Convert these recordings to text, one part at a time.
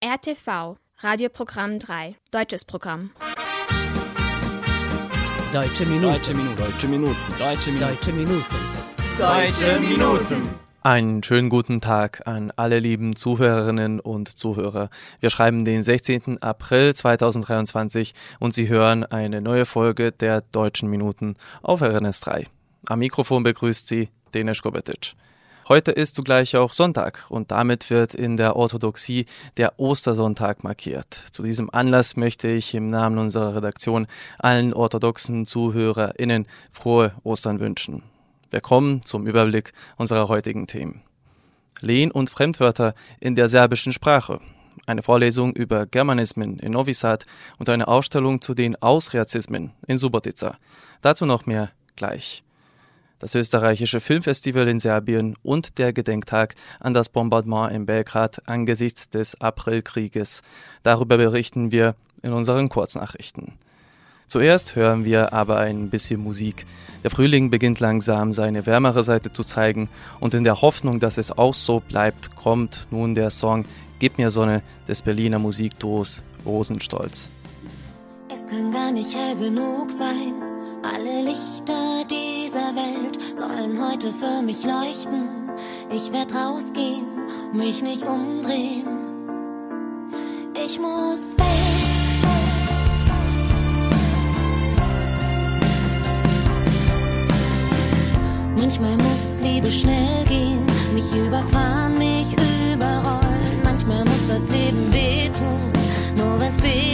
RTV, Radioprogramm 3, deutsches Programm. Deutsche Minuten. Deutsche Minuten. Deutsche Minuten. Deutsche Minuten. Deutsche Minuten. Deutsche Minuten. Einen schönen guten Tag an alle lieben Zuhörerinnen und Zuhörer. Wir schreiben den 16. April 2023 und Sie hören eine neue Folge der Deutschen Minuten auf RNS 3. Am Mikrofon begrüßt Sie Denis Kobetic. Heute ist zugleich auch Sonntag und damit wird in der Orthodoxie der Ostersonntag markiert. Zu diesem Anlass möchte ich im Namen unserer Redaktion allen orthodoxen ZuhörerInnen frohe Ostern wünschen. Wir kommen zum Überblick unserer heutigen Themen. Lehn- und Fremdwörter in der serbischen Sprache. Eine Vorlesung über Germanismen in Novi Sad und eine Ausstellung zu den Ausreazismen in Subotica. Dazu noch mehr gleich das österreichische Filmfestival in Serbien und der Gedenktag an das Bombardement in Belgrad angesichts des Aprilkrieges. Darüber berichten wir in unseren Kurznachrichten. Zuerst hören wir aber ein bisschen Musik. Der Frühling beginnt langsam seine wärmere Seite zu zeigen und in der Hoffnung, dass es auch so bleibt, kommt nun der Song Gib mir Sonne des Berliner Musikduos Rosenstolz. Es kann gar nicht hell genug sein, alle Lichter, die dieser Welt sollen heute für mich leuchten. Ich werd rausgehen, mich nicht umdrehen. Ich muss weg. Manchmal muss Liebe schnell gehen, mich überfahren, mich überrollen. Manchmal muss das Leben wehtun, nur wenn's wehtut,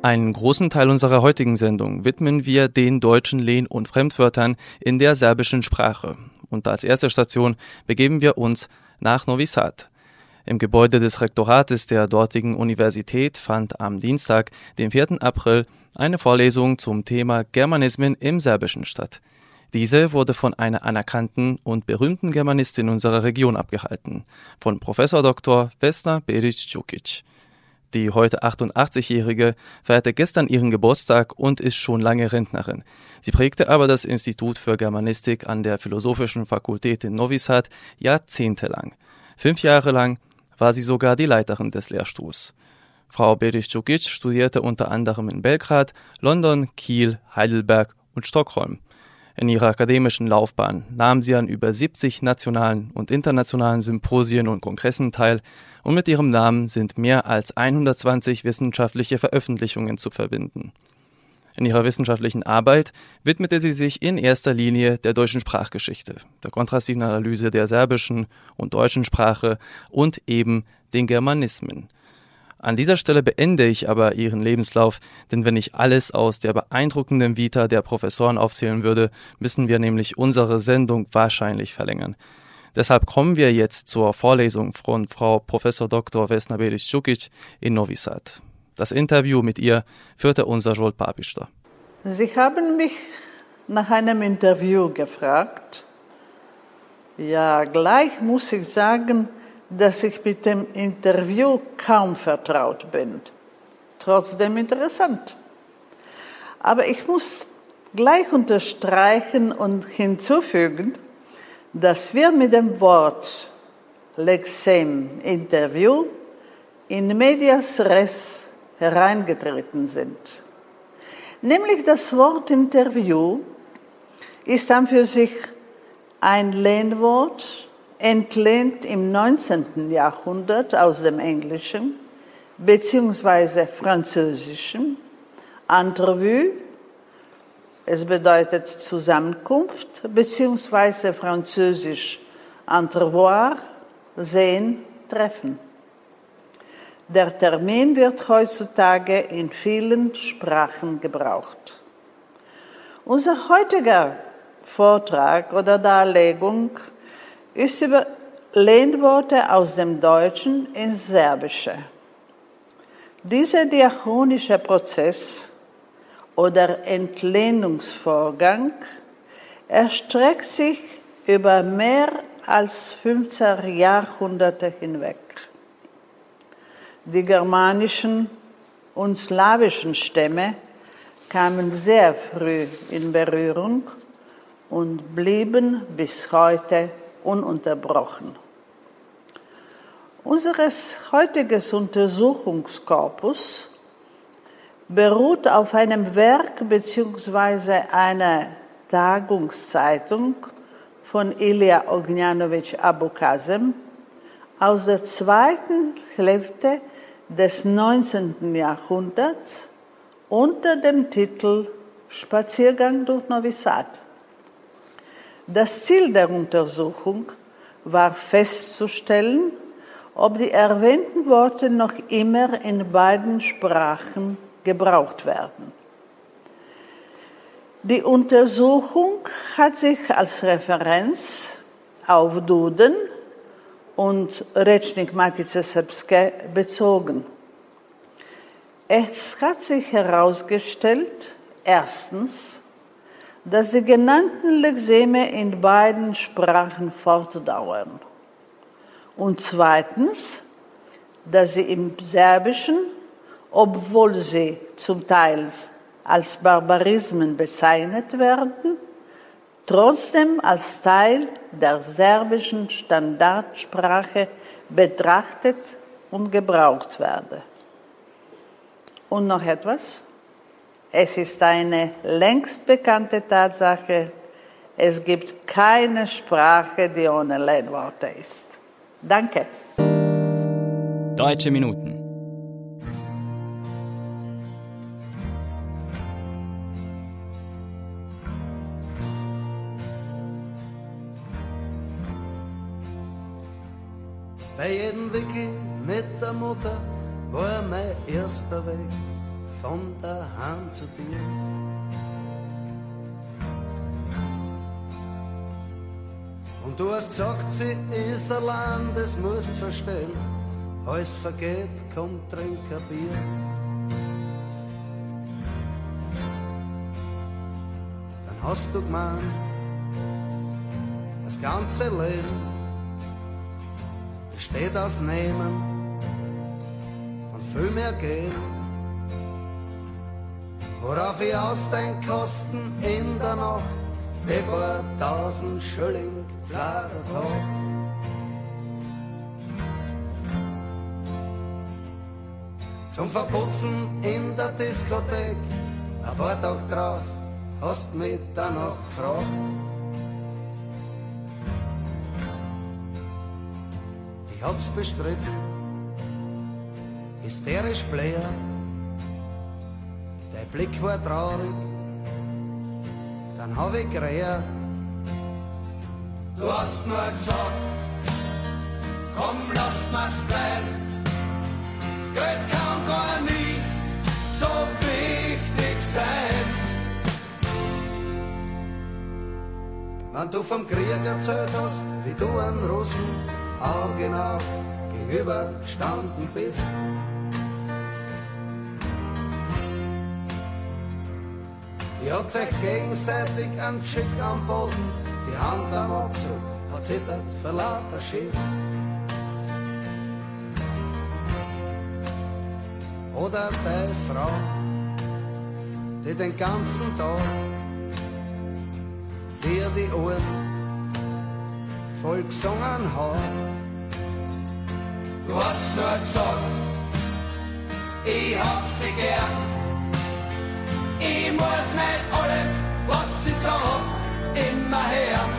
Einen großen Teil unserer heutigen Sendung widmen wir den deutschen Lehn- und Fremdwörtern in der serbischen Sprache. Und als erste Station begeben wir uns nach Novi Sad. Im Gebäude des Rektorates der dortigen Universität fand am Dienstag, dem 4. April, eine Vorlesung zum Thema Germanismen im Serbischen statt. Diese wurde von einer anerkannten und berühmten Germanistin unserer Region abgehalten, von Professor Dr. Vesna Beric-Djukic. Die heute 88-Jährige feierte gestern ihren Geburtstag und ist schon lange Rentnerin. Sie prägte aber das Institut für Germanistik an der Philosophischen Fakultät in Novi Sad jahrzehntelang. Fünf Jahre lang war sie sogar die Leiterin des Lehrstuhls. Frau Beric-Djukic studierte unter anderem in Belgrad, London, Kiel, Heidelberg und Stockholm. In ihrer akademischen Laufbahn nahm sie an über 70 nationalen und internationalen Symposien und Kongressen teil und mit ihrem Namen sind mehr als 120 wissenschaftliche Veröffentlichungen zu verbinden. In ihrer wissenschaftlichen Arbeit widmete sie sich in erster Linie der deutschen Sprachgeschichte, der kontrastiven Analyse der serbischen und deutschen Sprache und eben den Germanismen. An dieser Stelle beende ich aber Ihren Lebenslauf, denn wenn ich alles aus der beeindruckenden Vita der Professoren aufzählen würde, müssen wir nämlich unsere Sendung wahrscheinlich verlängern. Deshalb kommen wir jetzt zur Vorlesung von Frau Professor Dr. Vesna Beric-Cukic in Novi Sad. Das Interview mit ihr führte unser Joel Papista. Sie haben mich nach einem Interview gefragt. Ja, gleich muss ich sagen, dass ich mit dem Interview kaum vertraut bin. Trotzdem interessant. Aber ich muss gleich unterstreichen und hinzufügen, dass wir mit dem Wort Lexem Interview in medias res hereingetreten sind. Nämlich das Wort Interview ist dann für sich ein Lehnwort entlehnt im 19. Jahrhundert aus dem Englischen beziehungsweise Französischen. Entrevue, es bedeutet Zusammenkunft, beziehungsweise Französisch Entrevoir, sehen, treffen. Der Termin wird heutzutage in vielen Sprachen gebraucht. Unser heutiger Vortrag oder Darlegung ist über Lehnworte aus dem Deutschen ins Serbische. Dieser diachronische Prozess oder Entlehnungsvorgang erstreckt sich über mehr als 15 Jahrhunderte hinweg. Die germanischen und slawischen Stämme kamen sehr früh in Berührung und blieben bis heute ununterbrochen. Unseres heutiges Untersuchungskorpus beruht auf einem Werk bzw. einer Tagungszeitung von Ilya Ognjanovic Abukazem aus der zweiten Hälfte des 19. Jahrhunderts unter dem Titel Spaziergang durch Novi Sad. Das Ziel der Untersuchung war festzustellen, ob die erwähnten Worte noch immer in beiden Sprachen gebraucht werden. Die Untersuchung hat sich als Referenz auf Duden und Rechnik Matice Srpske bezogen. Es hat sich herausgestellt, erstens, dass die genannten Lexeme in beiden Sprachen fortdauern. Und zweitens, dass sie im Serbischen, obwohl sie zum Teil als Barbarismen bezeichnet werden, trotzdem als Teil der serbischen Standardsprache betrachtet und gebraucht werden. Und noch etwas? Es ist eine längst bekannte Tatsache, es gibt keine Sprache, die ohne Lehnworte ist. Danke. Deutsche Minuten. Bei jedem Wickel mit der Mutter war mein erster Weg von daheim zu dir. Und du hast gesagt, sie ist allein, das musst verstehen. alles vergeht, komm, trink ein Bier. Dann hast du gemeint, das ganze Leben besteht aus Nehmen und viel mehr Geben. Worauf ich aus den Kosten in der Nacht über tausend Schilling gefladert hab. Zum Verputzen in der Diskothek, ein paar Tage drauf, hast mich danach gefragt. Ich hab's bestritten, hysterisch bläher, Blick war traurig, dann hab ich geredet. Du hast nur gesagt, komm, lass mal's bleiben. Geld kann gar nie so wichtig sein. Wenn du vom Krieg erzählt hast, wie du an Russen augenau gegenüber standen bist. Ihr habt euch gegenseitig an Schick am Boden, die Hand am Abzug hat zittert vor lauter Schiss. Oder deine Frau, die den ganzen Tag dir die Ohren voll gesungen hat. Du hast nur gesagt, ich hab sie gern. Ich muss nicht alles, was sie sagt, immer hören.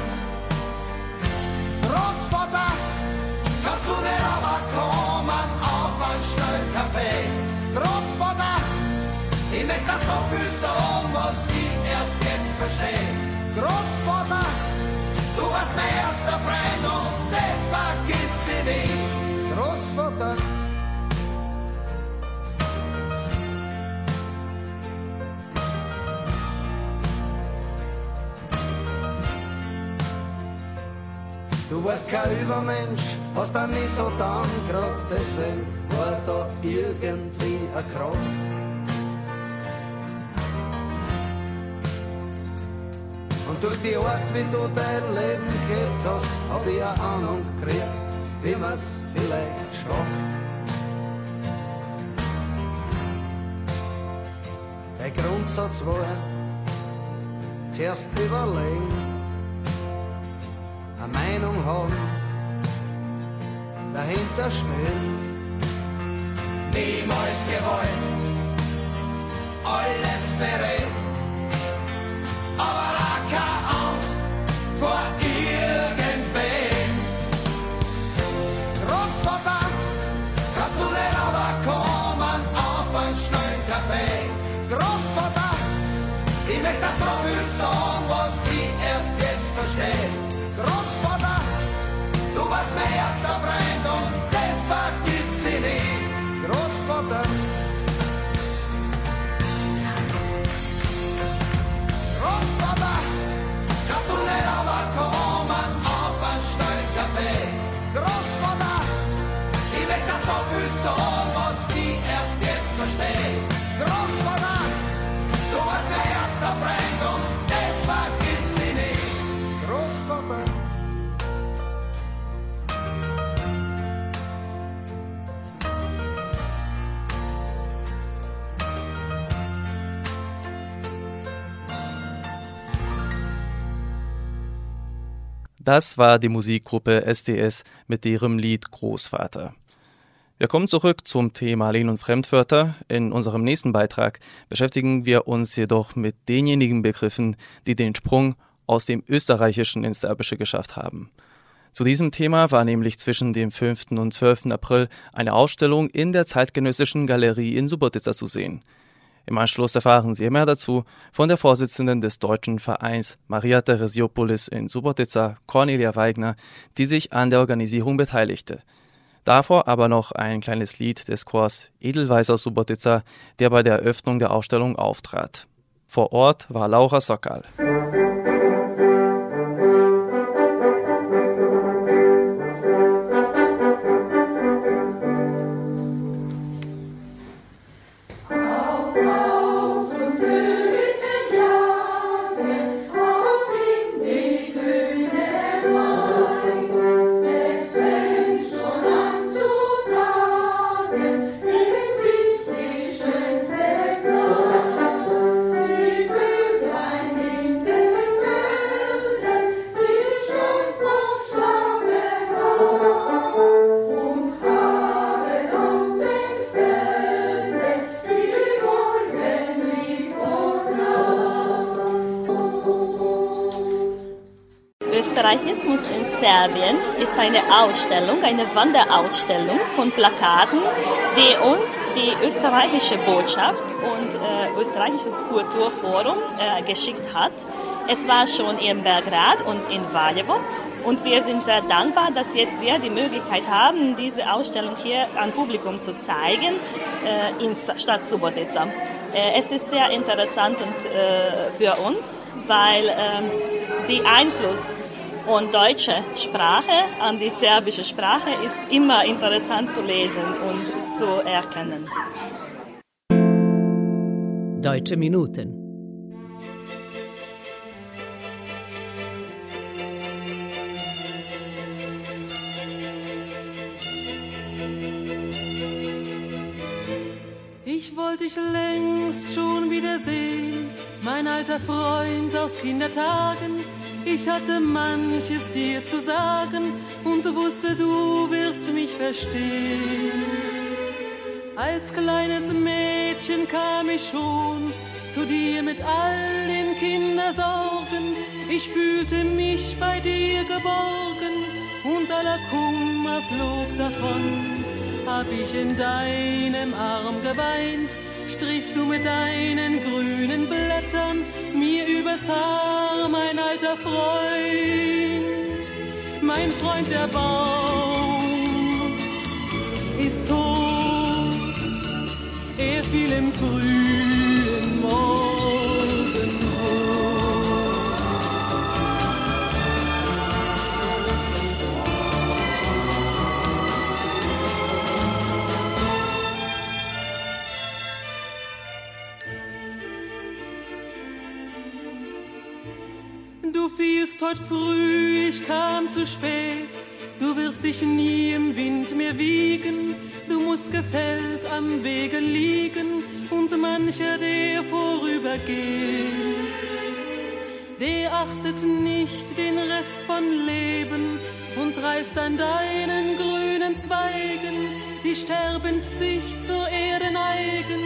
Du warst kein Übermensch, hast da nie so dann grad, deswegen war da irgendwie ein Kraft. Und durch die Art, wie du dein Leben gelebt hast, hab ich eine Ahnung gekriegt, wie man's vielleicht schafft. Der Grundsatz war, zuerst überlegen, eine Meinung haben, dahinter stehen. Niemals gewollt, alles bereit, Das war die Musikgruppe SDS mit ihrem Lied Großvater. Wir kommen zurück zum Thema Lehn- und Fremdwörter. In unserem nächsten Beitrag beschäftigen wir uns jedoch mit denjenigen Begriffen, die den Sprung aus dem Österreichischen ins Serbische geschafft haben. Zu diesem Thema war nämlich zwischen dem 5. und 12. April eine Ausstellung in der Zeitgenössischen Galerie in Subotica zu sehen. Im Anschluss erfahren Sie mehr dazu von der Vorsitzenden des deutschen Vereins Maria Theresiopoulos in Subotica, Cornelia Weigner, die sich an der Organisierung beteiligte. Davor aber noch ein kleines Lied des Chors Edelweiß aus Subotica, der bei der Eröffnung der Ausstellung auftrat. Vor Ort war Laura Sokal. Ausstellung, eine Wanderausstellung von Plakaten, die uns die österreichische Botschaft und äh, österreichisches Kulturforum äh, geschickt hat. Es war schon in Belgrad und in Valjevo und wir sind sehr dankbar, dass jetzt wir die Möglichkeit haben, diese Ausstellung hier an Publikum zu zeigen äh, in Stadt Subotica. Äh, es ist sehr interessant und, äh, für uns, weil ähm, die Einfluss von deutscher Sprache an die serbische Sprache ist immer interessant zu lesen und zu erkennen. Deutsche Minuten. Ich wollte dich längst schon wiedersehen, mein alter Freund aus Kindertagen ich hatte manches dir zu sagen und wusste, du wirst mich verstehen. Als kleines Mädchen kam ich schon zu dir mit all den Kindersorgen. Ich fühlte mich bei dir geborgen und aller Kummer flog davon. Hab ich in deinem Arm geweint, strichst du mit deinen grünen Blättern mir übers Haar, mein alter Freund, mein Freund der Baum ist tot, er fiel im frühen Morgen. Fielst heut früh, ich kam zu spät. Du wirst dich nie im Wind mehr wiegen, du musst gefällt am Wege liegen und mancher, der vorübergeht, der achtet nicht den Rest von Leben und reißt an deinen grünen Zweigen, die sterbend sich zur Erde neigen.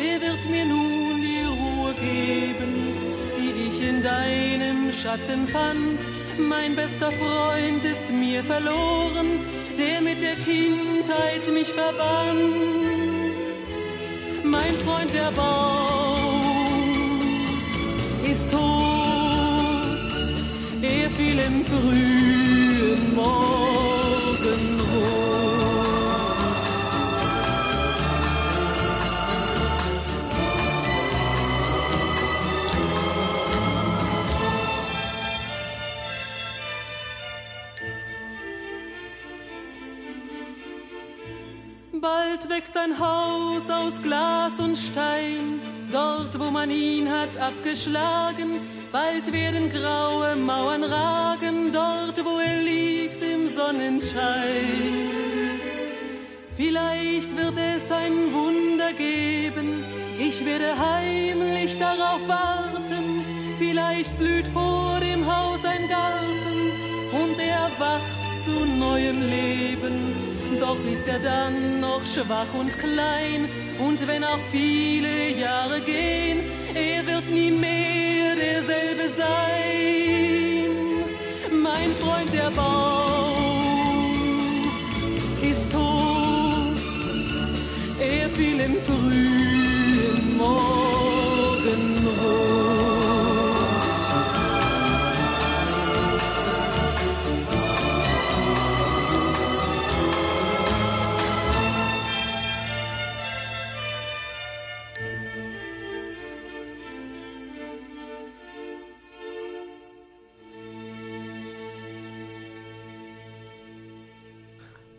Er wird mir nun die Ruhe geben, deinem Schatten fand. Mein bester Freund ist mir verloren, der mit der Kindheit mich verband. Mein Freund der Baum ist tot, er fiel im frühen Morgenrot. Wächst ein Haus aus Glas und Stein, dort wo man ihn hat abgeschlagen. Bald werden graue Mauern ragen, dort wo er liegt im Sonnenschein. Vielleicht wird es ein Wunder geben, ich werde heimlich darauf warten. Vielleicht blüht vor dem Haus ein Garten und er wacht zu neuem Leben doch ist er dann noch schwach und klein. Und wenn auch viele Jahre gehen, er wird nie mehr derselbe sein. Mein Freund der Baum ist tot, er fiel im frühen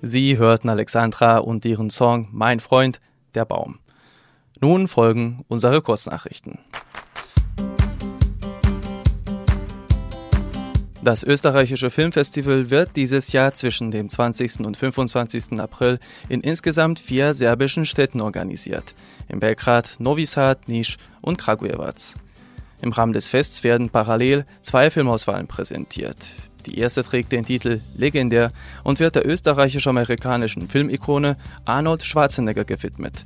Sie hörten Alexandra und ihren Song Mein Freund, der Baum. Nun folgen unsere Kurznachrichten. Das österreichische Filmfestival wird dieses Jahr zwischen dem 20. und 25. April in insgesamt vier serbischen Städten organisiert. In Belgrad, Novi Sad, Niš und Kragujevac. Im Rahmen des Fests werden parallel zwei Filmauswahlen präsentiert. Die erste trägt den Titel Legendär und wird der österreichisch-amerikanischen Filmikone Arnold Schwarzenegger gewidmet.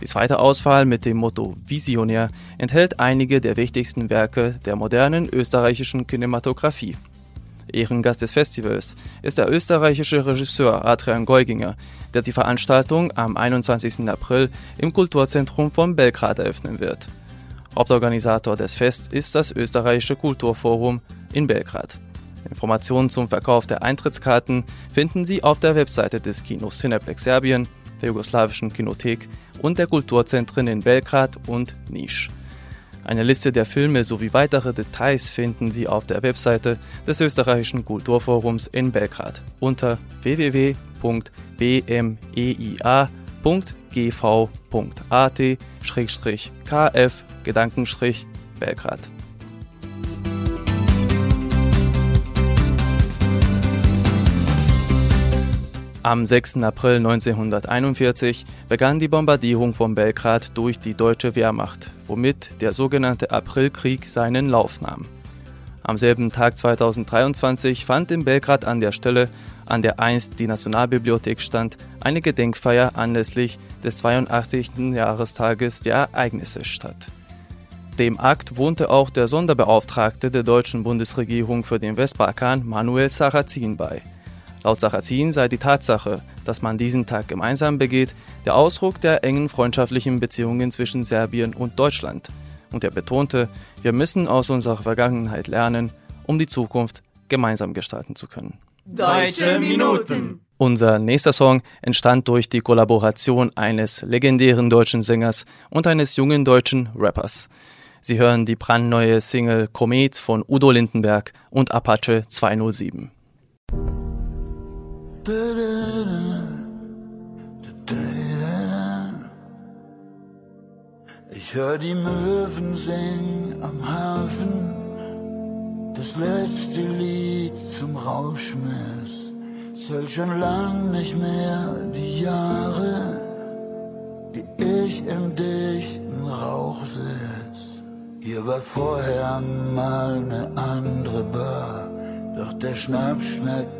Die zweite Auswahl mit dem Motto Visionär enthält einige der wichtigsten Werke der modernen österreichischen Kinematografie. Ehrengast des Festivals ist der österreichische Regisseur Adrian Geuginger, der die Veranstaltung am 21. April im Kulturzentrum von Belgrad eröffnen wird. Hauptorganisator des Fests ist das österreichische Kulturforum in Belgrad. Informationen zum Verkauf der Eintrittskarten finden Sie auf der Webseite des Kinos Cineplex Serbien, der jugoslawischen Kinothek und der Kulturzentren in Belgrad und Nisch. Eine Liste der Filme sowie weitere Details finden Sie auf der Webseite des österreichischen Kulturforums in Belgrad unter www.bmeia.gv.at-kf Am 6. April 1941 begann die Bombardierung von Belgrad durch die deutsche Wehrmacht, womit der sogenannte Aprilkrieg seinen Lauf nahm. Am selben Tag 2023 fand in Belgrad an der Stelle, an der einst die Nationalbibliothek stand, eine Gedenkfeier anlässlich des 82. Jahrestages der Ereignisse statt. Dem Akt wohnte auch der Sonderbeauftragte der deutschen Bundesregierung für den Westbalkan Manuel Sarrazin bei. Laut Sarrazin sei die Tatsache, dass man diesen Tag gemeinsam begeht, der Ausdruck der engen freundschaftlichen Beziehungen zwischen Serbien und Deutschland. Und er betonte, wir müssen aus unserer Vergangenheit lernen, um die Zukunft gemeinsam gestalten zu können. Deutsche Minuten. Unser nächster Song entstand durch die Kollaboration eines legendären deutschen Sängers und eines jungen deutschen Rappers. Sie hören die brandneue Single Komet von Udo Lindenberg und Apache 207. Ich hör die Möwen singen am Hafen, das letzte Lied zum Rauschmiss. Zählt schon lang nicht mehr die Jahre, die ich im dichten Rauch sitz. Hier war vorher mal ne andere Bar doch der Schnaps schmeckt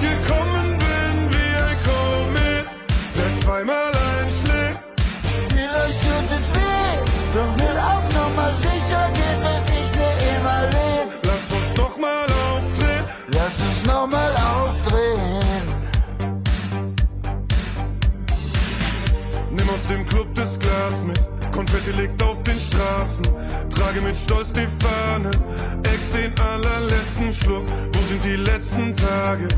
ich gekommen bin, wie ein Komet, der zweimal einschlägt. Vielleicht tut es weh, doch will auf Nummer sicher gehen, dass ich für immer leb. Lass uns doch mal aufdrehen. Lass uns noch mal aufdrehen. Nimm aus dem Club das Glas mit. Konfetti liegt auf den Straßen, trage mit Stolz die Fahne, ex den allerletzten Schluck. Wo sind die letzten Tage?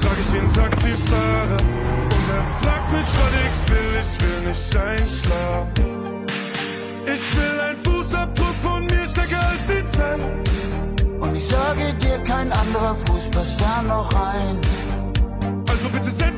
Frag ich den Taxifahrer und er fragt mich, was ich will. Ich will nicht einschlafen. Ich will ein Fußabdruck von mir stärker als die Zeit. Und ich sage dir, kein anderer Fuß passt da noch rein. Also bitte setz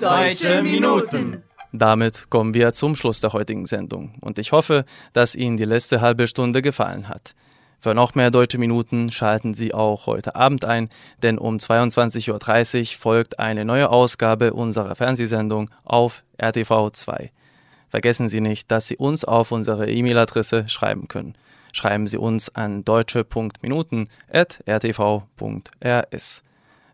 Deutsche Minuten. Damit kommen wir zum Schluss der heutigen Sendung und ich hoffe, dass Ihnen die letzte halbe Stunde gefallen hat. Für noch mehr deutsche Minuten schalten Sie auch heute Abend ein, denn um 22.30 Uhr folgt eine neue Ausgabe unserer Fernsehsendung auf RTV 2. Vergessen Sie nicht, dass Sie uns auf unsere E-Mail-Adresse schreiben können. Schreiben Sie uns an deutsche.minuten.rtv.rs.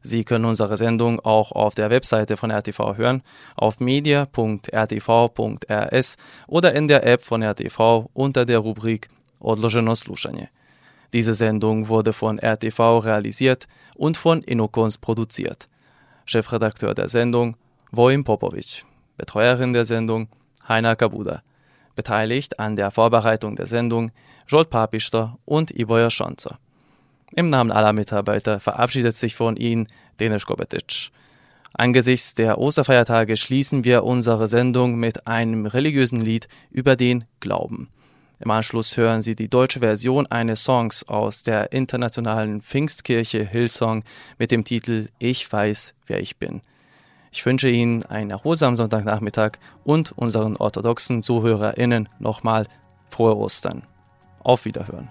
Sie können unsere Sendung auch auf der Webseite von RTV hören, auf media.rtv.rs oder in der App von RTV unter der Rubrik Odloženo slušanje. Diese Sendung wurde von RTV realisiert und von Inokons produziert. Chefredakteur der Sendung Vojim Popovic, Betreuerin der Sendung Heiner Kabuda. Beteiligt an der Vorbereitung der Sendung Jolt Papister und Ivoja Schonzer. Im Namen aller Mitarbeiter verabschiedet sich von Ihnen Denis Kobetic. Angesichts der Osterfeiertage schließen wir unsere Sendung mit einem religiösen Lied über den Glauben. Im Anschluss hören Sie die deutsche Version eines Songs aus der internationalen Pfingstkirche Hillsong mit dem Titel Ich weiß, wer ich bin. Ich wünsche Ihnen einen erholsamen Sonntagnachmittag und unseren orthodoxen ZuhörerInnen nochmal frohe Ostern. Auf Wiederhören.